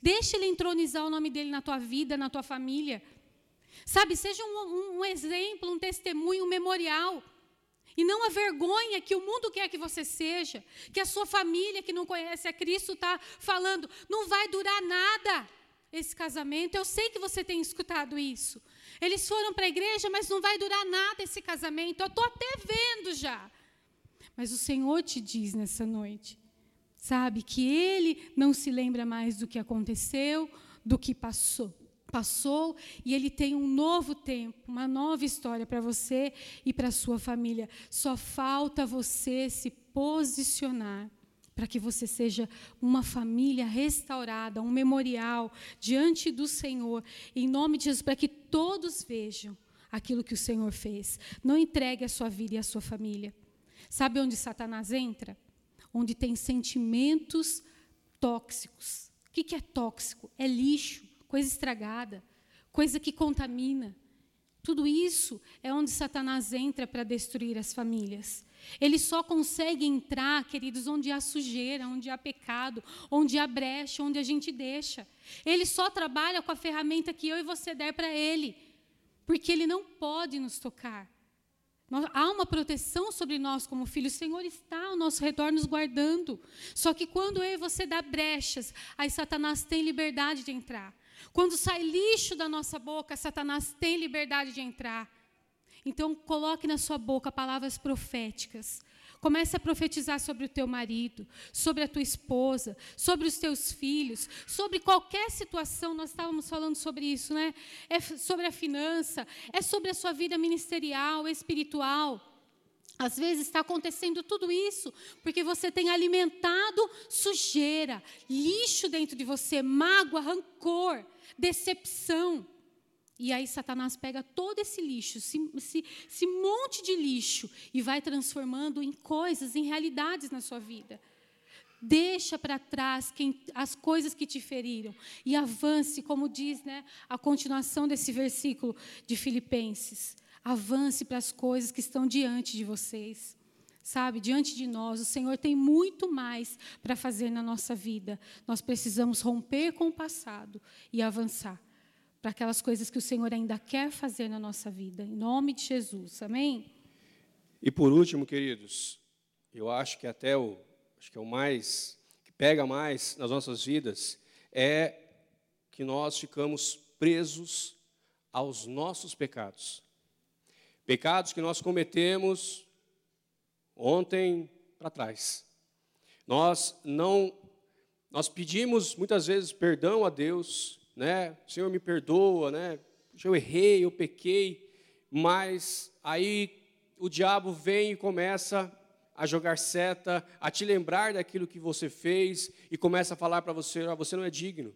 Deixe ele entronizar o nome dele na tua vida, na tua família. Sabe, seja um, um, um exemplo, um testemunho, um memorial. E não a vergonha que o mundo quer que você seja, que a sua família que não conhece a Cristo está falando, não vai durar nada esse casamento. Eu sei que você tem escutado isso. Eles foram para a igreja, mas não vai durar nada esse casamento. Eu estou até vendo já. Mas o Senhor te diz nessa noite, sabe, que Ele não se lembra mais do que aconteceu, do que passou. Passou e ele tem um novo tempo, uma nova história para você e para sua família. Só falta você se posicionar para que você seja uma família restaurada, um memorial diante do Senhor, em nome de Jesus, para que todos vejam aquilo que o Senhor fez. Não entregue a sua vida e a sua família. Sabe onde Satanás entra? Onde tem sentimentos tóxicos. O que é tóxico? É lixo, coisa estragada, coisa que contamina. Tudo isso é onde Satanás entra para destruir as famílias. Ele só consegue entrar, queridos, onde há sujeira, onde há pecado, onde há brecha, onde a gente deixa. Ele só trabalha com a ferramenta que eu e você der para ele, porque ele não pode nos tocar. Há uma proteção sobre nós como filhos. O Senhor está ao nosso redor nos guardando. Só que quando eu e você dá brechas, aí Satanás tem liberdade de entrar. Quando sai lixo da nossa boca, Satanás tem liberdade de entrar. Então, coloque na sua boca palavras proféticas. Comece a profetizar sobre o teu marido, sobre a tua esposa, sobre os teus filhos, sobre qualquer situação. Nós estávamos falando sobre isso, né? É sobre a finança, é sobre a sua vida ministerial, espiritual. Às vezes está acontecendo tudo isso porque você tem alimentado sujeira, lixo dentro de você, mágoa, rancor, decepção. E aí Satanás pega todo esse lixo, esse, esse, monte de lixo, e vai transformando em coisas, em realidades na sua vida. Deixa para trás quem, as coisas que te feriram e avance, como diz né, a continuação desse versículo de Filipenses. Avance para as coisas que estão diante de vocês. Sabe, diante de nós, o Senhor tem muito mais para fazer na nossa vida. Nós precisamos romper com o passado e avançar para aquelas coisas que o Senhor ainda quer fazer na nossa vida. Em nome de Jesus. Amém? E por último, queridos, eu acho que até o acho que é o mais que pega mais nas nossas vidas é que nós ficamos presos aos nossos pecados. Pecados que nós cometemos ontem para trás. Nós não nós pedimos muitas vezes perdão a Deus, né? Senhor, me perdoa, né? Eu errei, eu pequei, mas aí o diabo vem e começa a jogar seta, a te lembrar daquilo que você fez e começa a falar para você, oh, você não é digno,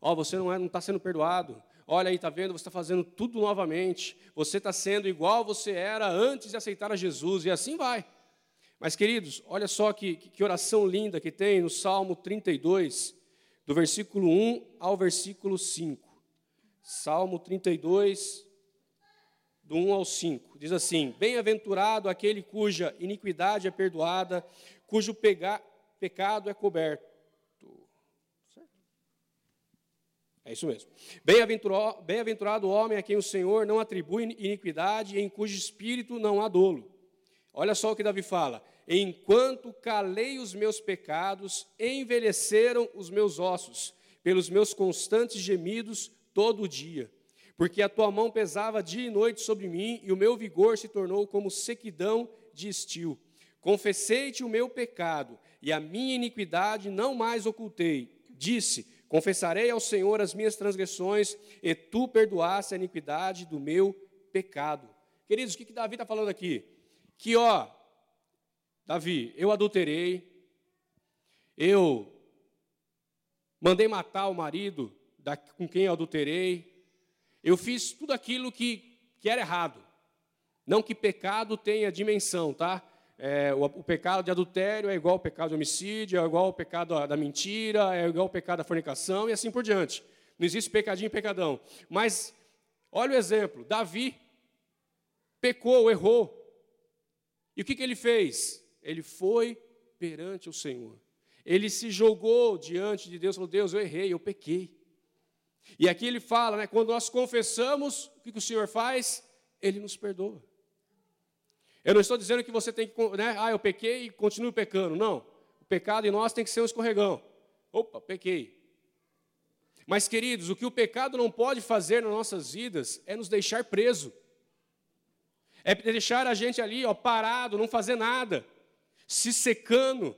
oh, você não é, está sendo perdoado. Olha aí, tá vendo? Você está fazendo tudo novamente. Você está sendo igual você era antes de aceitar a Jesus e assim vai. Mas queridos, olha só que, que oração linda que tem no Salmo 32, do versículo 1 ao versículo 5. Salmo 32, do 1 ao 5. Diz assim: Bem-aventurado aquele cuja iniquidade é perdoada, cujo pega, pecado é coberto. É isso mesmo. Bem-aventurado bem o homem a quem o Senhor não atribui iniquidade e em cujo espírito não há dolo. Olha só o que Davi fala: Enquanto calei os meus pecados, envelheceram os meus ossos, pelos meus constantes gemidos todo o dia. Porque a tua mão pesava dia e noite sobre mim, e o meu vigor se tornou como sequidão de estio. Confessei-te o meu pecado, e a minha iniquidade não mais ocultei. Disse: Confessarei ao Senhor as minhas transgressões, e tu perdoaste a iniquidade do meu pecado. Queridos, o que, que Davi está falando aqui? Que, ó, Davi, eu adulterei, eu mandei matar o marido da, com quem eu adulterei, eu fiz tudo aquilo que, que era errado. Não que pecado tenha dimensão, tá? É, o, o, pecado de adultério é igual ao pecado de homicídio, é igual ao pecado da mentira, é igual ao pecado da fornicação e assim por diante. Não existe pecadinho e pecadão. Mas, olha o exemplo: Davi pecou, errou. E o que, que ele fez? Ele foi perante o Senhor. Ele se jogou diante de Deus, falou: Deus, eu errei, eu pequei. E aqui ele fala, né, quando nós confessamos, o que, o Senhor faz? Ele nos perdoa. Eu não estou dizendo que você tem que, né, ah, eu pequei e continuo pecando. Não. O pecado em nós tem que ser um escorregão. Opa, pequei. Mas, queridos, o que o pecado não pode fazer nas nossas vidas é nos deixar preso. É deixar a gente ali, ó, parado, não fazer nada, se secando,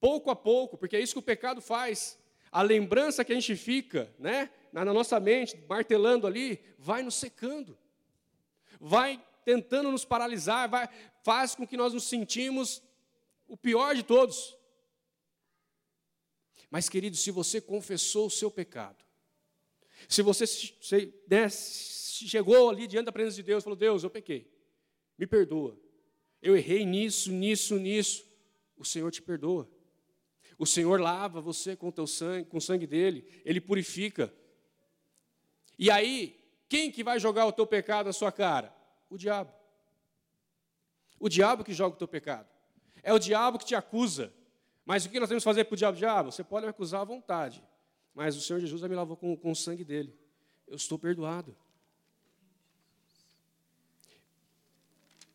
pouco a pouco, porque é isso que o pecado faz. A lembrança que a gente fica, né, na nossa mente, martelando ali, vai nos secando, vai tentando nos paralisar, vai, faz com que nós nos sentimos o pior de todos. Mas, querido, se você confessou o seu pecado, se você se, né, chegou ali diante da presença de Deus e falou: Deus, eu pequei, me perdoa, eu errei nisso, nisso, nisso, o Senhor te perdoa. O Senhor lava você com o teu sangue, com o sangue dele, ele purifica. E aí, quem que vai jogar o teu pecado na sua cara? O diabo. O diabo que joga o teu pecado. É o diabo que te acusa. Mas o que nós temos que fazer para o diabo? Diabo, você pode me acusar à vontade. Mas o Senhor Jesus já me lavou com, com o sangue dele. Eu estou perdoado.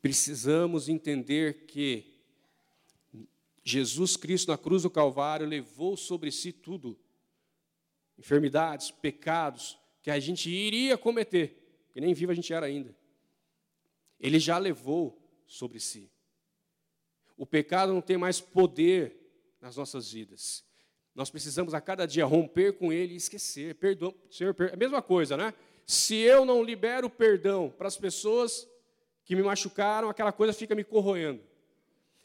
Precisamos entender que Jesus Cristo na cruz do Calvário levou sobre si tudo. Enfermidades, pecados que a gente iria cometer, que nem vivo a gente era ainda. Ele já levou sobre si. O pecado não tem mais poder nas nossas vidas. Nós precisamos a cada dia romper com ele e esquecer. Perdão, Senhor, per... a mesma coisa, né? Se eu não libero perdão para as pessoas que me machucaram, aquela coisa fica me corroendo.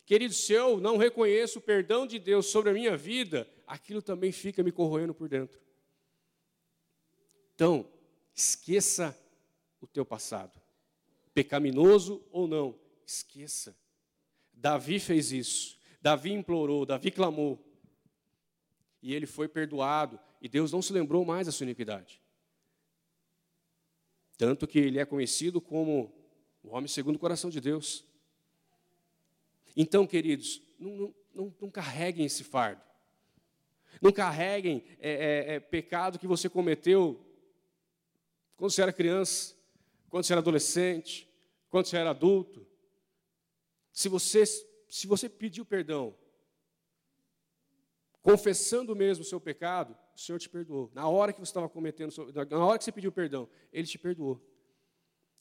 Querido, se eu não reconheço o perdão de Deus sobre a minha vida, aquilo também fica me corroendo por dentro. Então, esqueça o teu passado pecaminoso ou não, esqueça. Davi fez isso. Davi implorou, Davi clamou. E ele foi perdoado. E Deus não se lembrou mais da sua iniquidade. Tanto que ele é conhecido como o homem segundo o coração de Deus. Então, queridos, não, não, não carreguem esse fardo. Não carreguem é, é, é, pecado que você cometeu quando você era criança quando você era adolescente, quando você era adulto. Se você, se você pediu perdão, confessando mesmo o seu pecado, o Senhor te perdoou. Na hora que você estava cometendo, na hora que você pediu perdão, Ele te perdoou.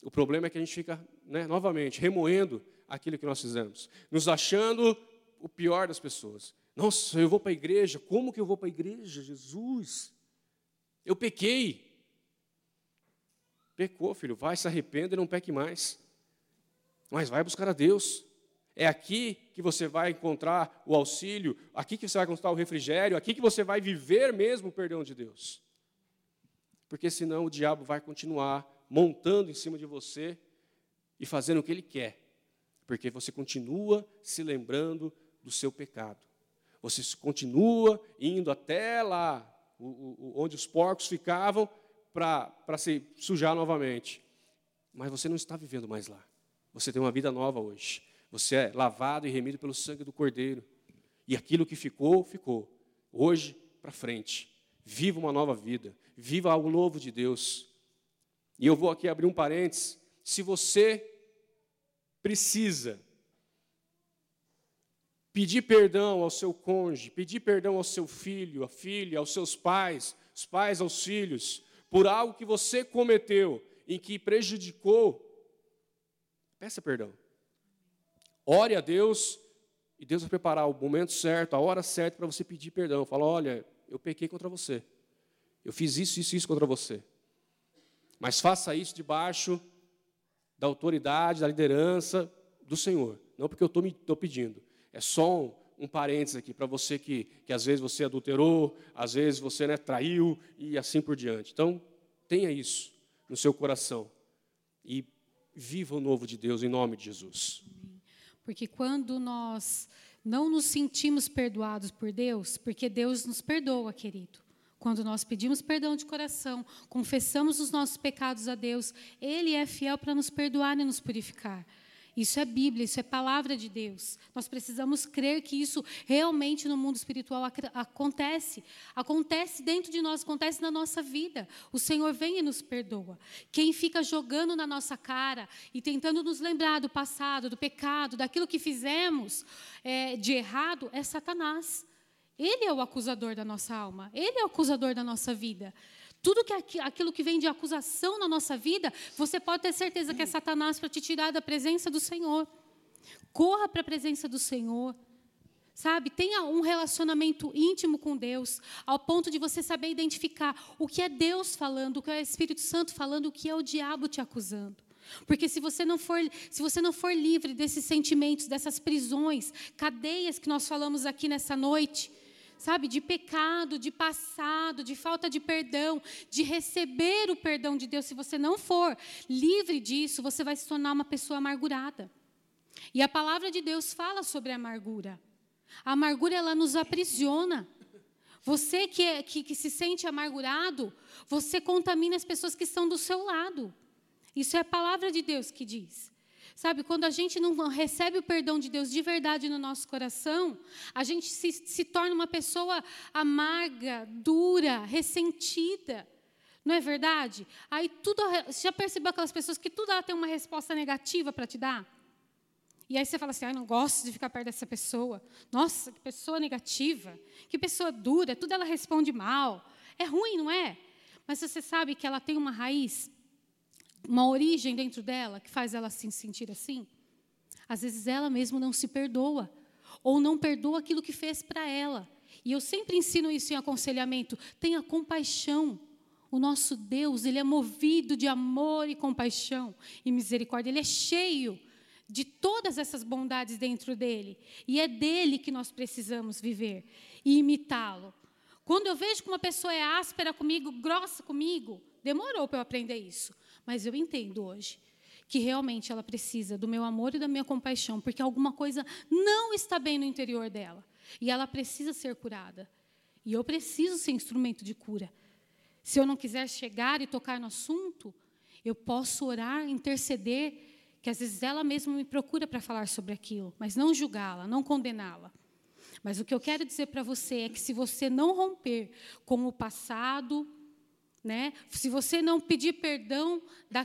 O problema é que a gente fica, né, novamente, remoendo aquilo que nós fizemos, nos achando o pior das pessoas. Nossa, eu vou para a igreja, como que eu vou para a igreja, Jesus? Eu pequei. Pecou, filho, vai, se arrependa e não peque mais. Mas vai buscar a Deus. É aqui que você vai encontrar o auxílio, aqui que você vai encontrar o refrigério, aqui que você vai viver mesmo o perdão de Deus. Porque senão o diabo vai continuar montando em cima de você e fazendo o que ele quer. Porque você continua se lembrando do seu pecado. Você continua indo até lá, onde os porcos ficavam, para se sujar novamente. Mas você não está vivendo mais lá. Você tem uma vida nova hoje. Você é lavado e remido pelo sangue do Cordeiro. E aquilo que ficou, ficou. Hoje para frente. Viva uma nova vida. Viva algo novo de Deus. E eu vou aqui abrir um parênteses. Se você precisa pedir perdão ao seu cônjuge, pedir perdão ao seu filho, à filha, aos seus pais, os pais aos filhos, por algo que você cometeu em que prejudicou, peça perdão. Ore a Deus e Deus vai preparar o momento certo, a hora certa para você pedir perdão. Fala: olha, eu pequei contra você. Eu fiz isso, isso, isso contra você. Mas faça isso debaixo da autoridade, da liderança do Senhor. Não porque eu estou pedindo. É só um, um parênteses aqui para você que, que às vezes você adulterou, às vezes você né, traiu e assim por diante. Então, tenha isso no seu coração e viva o novo de Deus em nome de Jesus. Porque quando nós não nos sentimos perdoados por Deus, porque Deus nos perdoa, querido. Quando nós pedimos perdão de coração, confessamos os nossos pecados a Deus, Ele é fiel para nos perdoar e nos purificar. Isso é Bíblia, isso é palavra de Deus. Nós precisamos crer que isso realmente no mundo espiritual acontece. Acontece dentro de nós, acontece na nossa vida. O Senhor vem e nos perdoa. Quem fica jogando na nossa cara e tentando nos lembrar do passado, do pecado, daquilo que fizemos é, de errado, é Satanás. Ele é o acusador da nossa alma, ele é o acusador da nossa vida. Tudo que aquilo que vem de acusação na nossa vida, você pode ter certeza que é Satanás para te tirar da presença do Senhor. Corra para a presença do Senhor. Sabe, tenha um relacionamento íntimo com Deus, ao ponto de você saber identificar o que é Deus falando, o que é o Espírito Santo falando, o que é o diabo te acusando. Porque se você não for, se você não for livre desses sentimentos, dessas prisões, cadeias que nós falamos aqui nessa noite, sabe, de pecado, de passado, de falta de perdão, de receber o perdão de Deus, se você não for livre disso, você vai se tornar uma pessoa amargurada. E a palavra de Deus fala sobre a amargura. A amargura ela nos aprisiona. Você que, é, que, que se sente amargurado, você contamina as pessoas que estão do seu lado. Isso é a palavra de Deus que diz. Sabe, quando a gente não recebe o perdão de Deus de verdade no nosso coração, a gente se, se torna uma pessoa amarga, dura, ressentida. Não é verdade? Aí tudo. Você já percebeu aquelas pessoas que tudo ela tem uma resposta negativa para te dar? E aí você fala assim: ah, não gosto de ficar perto dessa pessoa. Nossa, que pessoa negativa, que pessoa dura, tudo ela responde mal. É ruim, não é? Mas você sabe que ela tem uma raiz uma origem dentro dela que faz ela se sentir assim? Às vezes ela mesma não se perdoa, ou não perdoa aquilo que fez para ela. E eu sempre ensino isso em aconselhamento: tenha compaixão. O nosso Deus, ele é movido de amor e compaixão e misericórdia, ele é cheio de todas essas bondades dentro dele. E é dele que nós precisamos viver e imitá-lo. Quando eu vejo que uma pessoa é áspera comigo, grossa comigo, demorou para eu aprender isso. Mas eu entendo hoje que realmente ela precisa do meu amor e da minha compaixão, porque alguma coisa não está bem no interior dela. E ela precisa ser curada. E eu preciso ser instrumento de cura. Se eu não quiser chegar e tocar no assunto, eu posso orar, interceder, que às vezes ela mesma me procura para falar sobre aquilo, mas não julgá-la, não condená-la. Mas o que eu quero dizer para você é que se você não romper com o passado, né? Se você não pedir perdão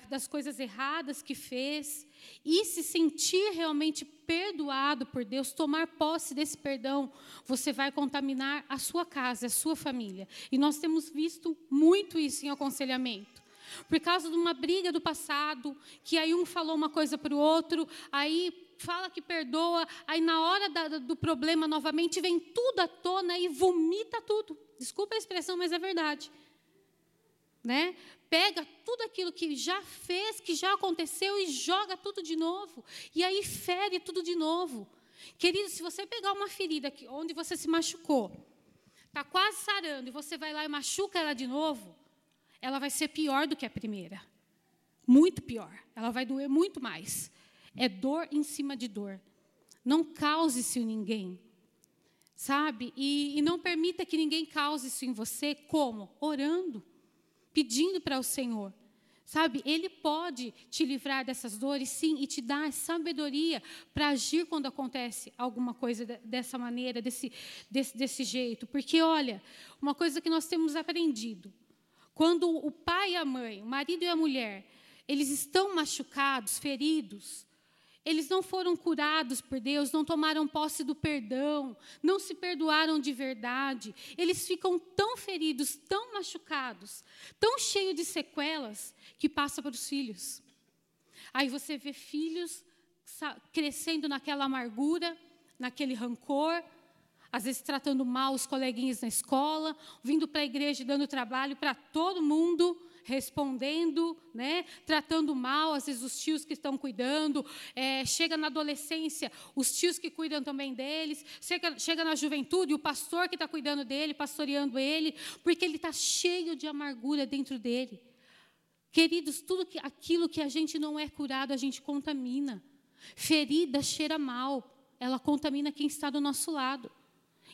das coisas erradas que fez e se sentir realmente perdoado por Deus, tomar posse desse perdão, você vai contaminar a sua casa, a sua família. E nós temos visto muito isso em aconselhamento. Por causa de uma briga do passado, que aí um falou uma coisa para o outro, aí fala que perdoa, aí na hora da, do problema novamente vem tudo à tona e vomita tudo. Desculpa a expressão, mas é verdade né? Pega tudo aquilo que já fez, que já aconteceu e joga tudo de novo. E aí fere tudo de novo. Querido, se você pegar uma ferida onde você se machucou, está quase sarando, e você vai lá e machuca ela de novo, ela vai ser pior do que a primeira. Muito pior. Ela vai doer muito mais. É dor em cima de dor. Não cause isso em ninguém. Sabe? E, e não permita que ninguém cause isso em você. Como? Orando pedindo para o Senhor. Sabe, Ele pode te livrar dessas dores, sim, e te dar sabedoria para agir quando acontece alguma coisa dessa maneira, desse, desse, desse jeito. Porque, olha, uma coisa que nós temos aprendido: quando o pai e a mãe, o marido e a mulher, eles estão machucados, feridos, eles não foram curados por Deus, não tomaram posse do perdão, não se perdoaram de verdade. Eles ficam tão feridos, tão machucados, tão cheios de sequelas, que passa para os filhos. Aí você vê filhos crescendo naquela amargura, naquele rancor, às vezes tratando mal os coleguinhas na escola, vindo para a igreja dando trabalho para todo mundo respondendo, né, tratando mal, às vezes os tios que estão cuidando, é, chega na adolescência, os tios que cuidam também deles, chega, chega na juventude, o pastor que está cuidando dele, pastoreando ele, porque ele está cheio de amargura dentro dele. Queridos, tudo que, aquilo que a gente não é curado, a gente contamina. Ferida cheira mal, ela contamina quem está do nosso lado.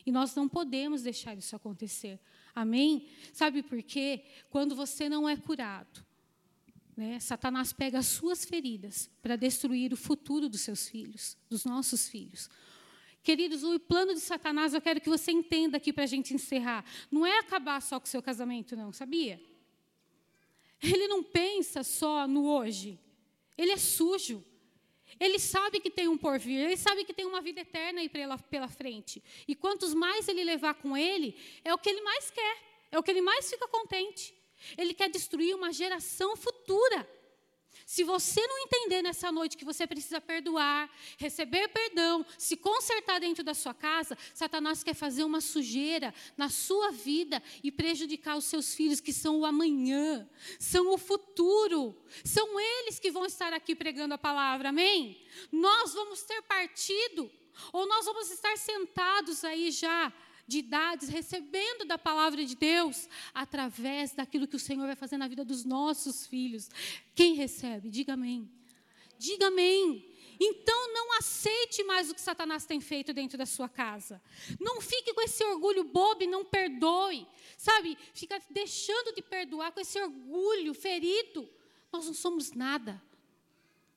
E nós não podemos deixar isso acontecer. Amém? Sabe por quê? Quando você não é curado, né, Satanás pega as suas feridas para destruir o futuro dos seus filhos, dos nossos filhos. Queridos, o plano de Satanás, eu quero que você entenda aqui para a gente encerrar. Não é acabar só com o seu casamento, não, sabia? Ele não pensa só no hoje. Ele é sujo. Ele sabe que tem um porvir, ele sabe que tem uma vida eterna aí pela, pela frente. E quantos mais ele levar com ele, é o que ele mais quer, é o que ele mais fica contente. Ele quer destruir uma geração futura. Se você não entender nessa noite que você precisa perdoar, receber perdão, se consertar dentro da sua casa, Satanás quer fazer uma sujeira na sua vida e prejudicar os seus filhos, que são o amanhã, são o futuro. São eles que vão estar aqui pregando a palavra, amém? Nós vamos ter partido, ou nós vamos estar sentados aí já de idades, recebendo da palavra de Deus, através daquilo que o Senhor vai fazer na vida dos nossos filhos. Quem recebe? Diga amém. Diga amém. Então não aceite mais o que Satanás tem feito dentro da sua casa. Não fique com esse orgulho bobo e não perdoe. Sabe? Fica deixando de perdoar com esse orgulho ferido. Nós não somos nada.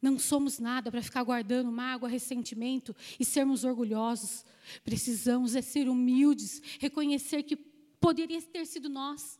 Não somos nada para ficar guardando mágoa, ressentimento e sermos orgulhosos. Precisamos é ser humildes, reconhecer que poderia ter sido nós.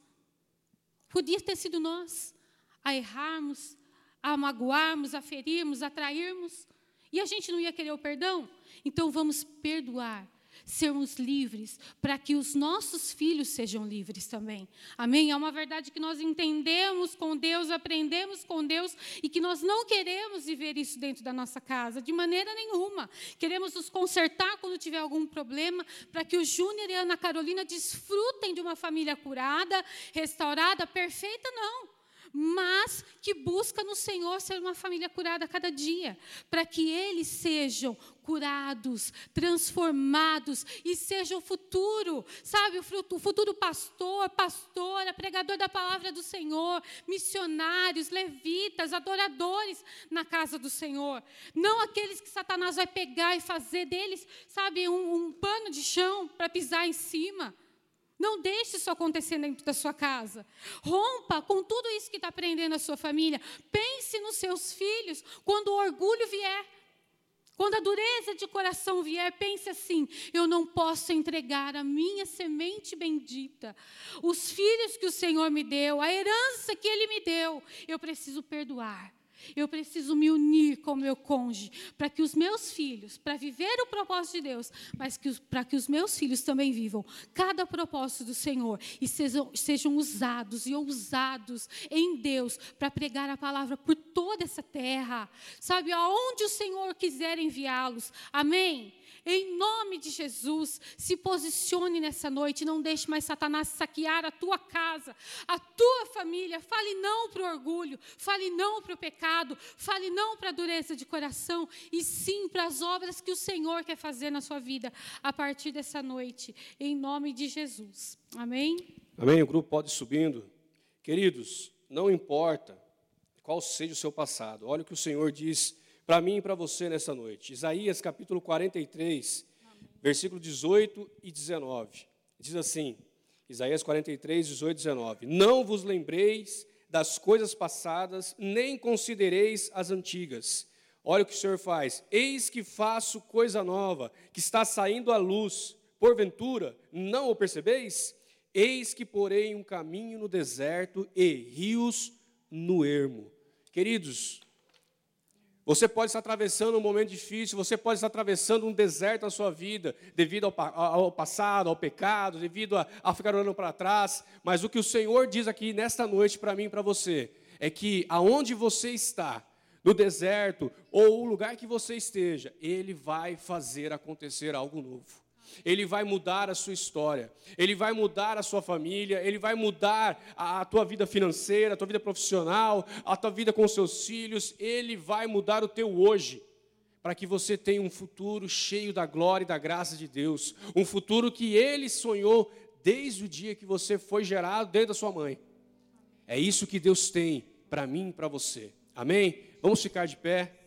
Podia ter sido nós a errarmos, a magoarmos, a ferirmos, a trairmos. E a gente não ia querer o perdão? Então vamos perdoar sermos livres, para que os nossos filhos sejam livres também. Amém? É uma verdade que nós entendemos com Deus, aprendemos com Deus e que nós não queremos viver isso dentro da nossa casa, de maneira nenhuma. Queremos nos consertar quando tiver algum problema, para que o Júnior e a Ana Carolina desfrutem de uma família curada, restaurada, perfeita, não mas que busca no Senhor ser uma família curada a cada dia, para que eles sejam curados, transformados e sejam o futuro, sabe, o futuro pastor, pastora, pregador da palavra do Senhor, missionários, levitas, adoradores na casa do Senhor. Não aqueles que Satanás vai pegar e fazer deles, sabe, um, um pano de chão para pisar em cima. Não deixe isso acontecer dentro da sua casa. Rompa com tudo isso que está aprendendo a sua família. Pense nos seus filhos quando o orgulho vier. Quando a dureza de coração vier, pense assim: eu não posso entregar a minha semente bendita, os filhos que o Senhor me deu, a herança que Ele me deu, eu preciso perdoar. Eu preciso me unir com o meu cônjuge para que os meus filhos, para viver o propósito de Deus, mas para que os meus filhos também vivam cada propósito do Senhor e sejam, sejam usados e ousados em Deus para pregar a palavra por toda essa terra, sabe, aonde o Senhor quiser enviá-los. Amém? Em nome de Jesus, se posicione nessa noite, não deixe mais Satanás saquear a tua casa, a tua família. Fale não para o orgulho, fale não para o pecado, fale não para a dureza de coração e sim para as obras que o Senhor quer fazer na sua vida a partir dessa noite, em nome de Jesus. Amém? Amém. O grupo pode subindo. Queridos, não importa qual seja o seu passado, olha o que o Senhor diz para mim e para você nessa noite. Isaías capítulo 43, Amém. versículo 18 e 19. Diz assim: Isaías 43, 18 e 19: Não vos lembreis das coisas passadas, nem considereis as antigas. Olha o que o Senhor faz. Eis que faço coisa nova, que está saindo à luz. Porventura, não o percebeis? Eis que porei um caminho no deserto e rios no ermo. Queridos, você pode estar atravessando um momento difícil, você pode estar atravessando um deserto na sua vida, devido ao, ao passado, ao pecado, devido a, a ficar olhando para trás. Mas o que o Senhor diz aqui nesta noite para mim e para você é que aonde você está, no deserto ou o lugar que você esteja, Ele vai fazer acontecer algo novo. Ele vai mudar a sua história, Ele vai mudar a sua família, Ele vai mudar a, a tua vida financeira, a tua vida profissional, a tua vida com seus filhos, Ele vai mudar o teu hoje, para que você tenha um futuro cheio da glória e da graça de Deus, um futuro que Ele sonhou desde o dia que você foi gerado dentro da sua mãe. É isso que Deus tem para mim e para você. Amém? Vamos ficar de pé.